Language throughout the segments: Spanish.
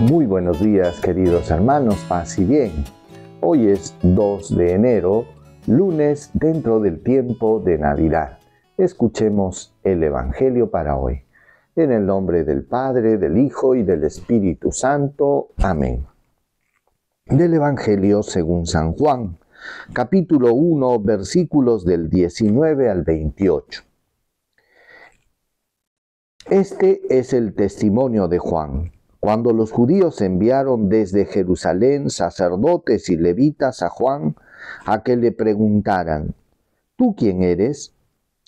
Muy buenos días queridos hermanos, paz y bien. Hoy es 2 de enero, lunes dentro del tiempo de Navidad. Escuchemos el Evangelio para hoy. En el nombre del Padre, del Hijo y del Espíritu Santo. Amén. Del Evangelio según San Juan, capítulo 1, versículos del 19 al 28. Este es el testimonio de Juan cuando los judíos enviaron desde Jerusalén sacerdotes y levitas a Juan a que le preguntaran, ¿tú quién eres?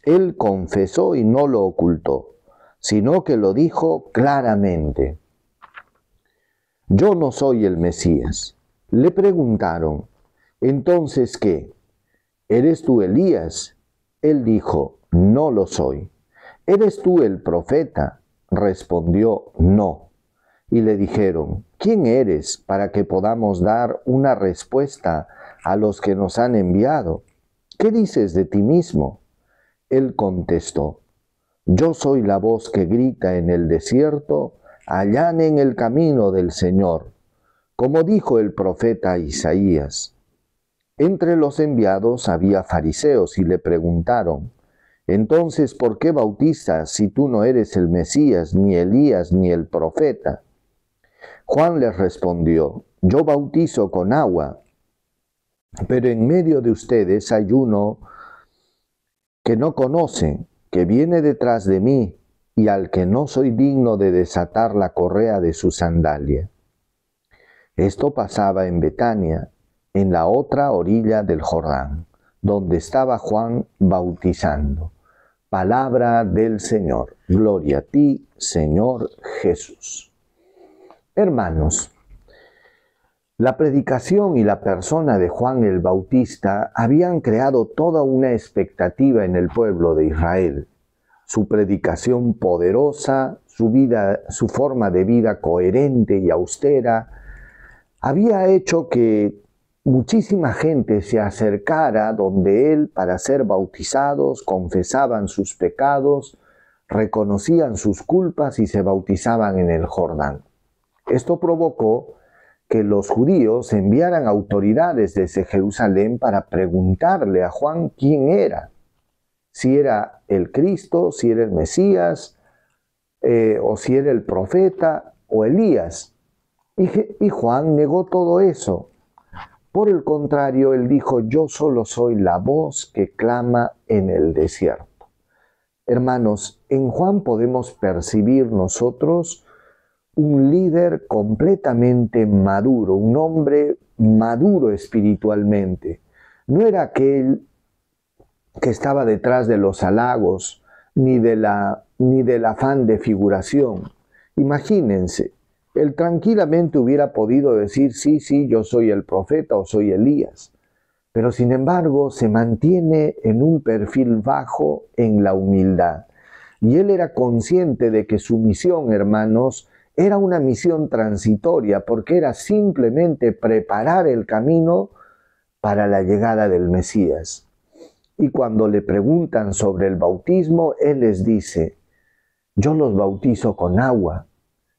Él confesó y no lo ocultó, sino que lo dijo claramente. Yo no soy el Mesías. Le preguntaron, entonces qué? ¿Eres tú Elías? Él dijo, no lo soy. ¿Eres tú el profeta? Respondió, no y le dijeron, ¿quién eres para que podamos dar una respuesta a los que nos han enviado? ¿Qué dices de ti mismo? Él contestó, yo soy la voz que grita en el desierto, en el camino del Señor, como dijo el profeta Isaías. Entre los enviados había fariseos y le preguntaron, entonces, ¿por qué bautizas si tú no eres el Mesías, ni Elías, ni el profeta? Juan les respondió, yo bautizo con agua, pero en medio de ustedes hay uno que no conoce, que viene detrás de mí y al que no soy digno de desatar la correa de su sandalia. Esto pasaba en Betania, en la otra orilla del Jordán, donde estaba Juan bautizando. Palabra del Señor. Gloria a ti, Señor Jesús. Hermanos, la predicación y la persona de Juan el Bautista habían creado toda una expectativa en el pueblo de Israel. Su predicación poderosa, su forma de vida coherente y austera, había hecho que muchísima gente se acercara donde él para ser bautizados, confesaban sus pecados, reconocían sus culpas y se bautizaban en el Jordán. Esto provocó que los judíos enviaran autoridades desde Jerusalén para preguntarle a Juan quién era, si era el Cristo, si era el Mesías, eh, o si era el profeta o Elías. Y, y Juan negó todo eso. Por el contrario, él dijo, yo solo soy la voz que clama en el desierto. Hermanos, en Juan podemos percibir nosotros un líder completamente maduro, un hombre maduro espiritualmente. No era aquel que estaba detrás de los halagos ni, de la, ni del afán de figuración. Imagínense, él tranquilamente hubiera podido decir, sí, sí, yo soy el profeta o soy Elías, pero sin embargo se mantiene en un perfil bajo en la humildad. Y él era consciente de que su misión, hermanos, era una misión transitoria porque era simplemente preparar el camino para la llegada del Mesías. Y cuando le preguntan sobre el bautismo, Él les dice, yo los bautizo con agua,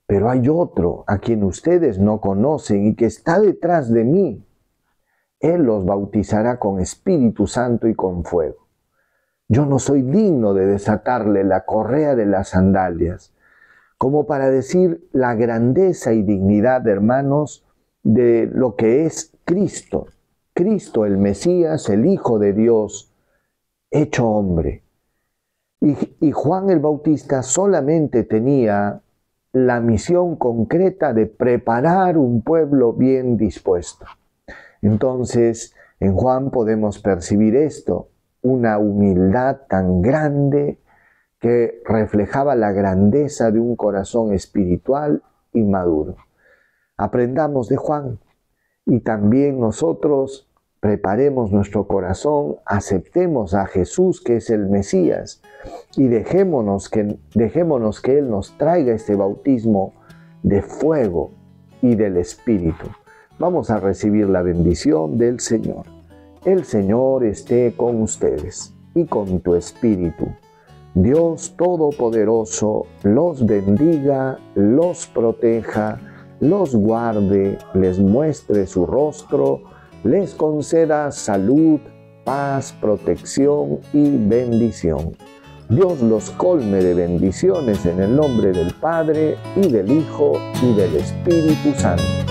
pero hay otro a quien ustedes no conocen y que está detrás de mí. Él los bautizará con Espíritu Santo y con fuego. Yo no soy digno de desatarle la correa de las sandalias como para decir la grandeza y dignidad, hermanos, de lo que es Cristo. Cristo, el Mesías, el Hijo de Dios, hecho hombre. Y, Juan el Bautista solamente tenía la misión concreta de preparar un pueblo bien dispuesto. Entonces, en Juan podemos percibir esto, una humildad tan grande, que reflejaba la grandeza de un corazón espiritual y maduro. Aprendamos de Juan y también nosotros preparemos nuestro corazón, aceptemos a Jesús que es el Mesías y dejémonos que, dejémonos que Él nos traiga este bautismo de fuego y del Espíritu. Vamos a recibir la bendición del Señor. El Señor esté con ustedes y con tu Espíritu. Dios Todopoderoso los bendiga, los proteja, los guarde, les muestre su rostro, les conceda salud, paz, protección y bendición. Dios los colme de bendiciones en el nombre del Padre y del Hijo y del Espíritu Santo.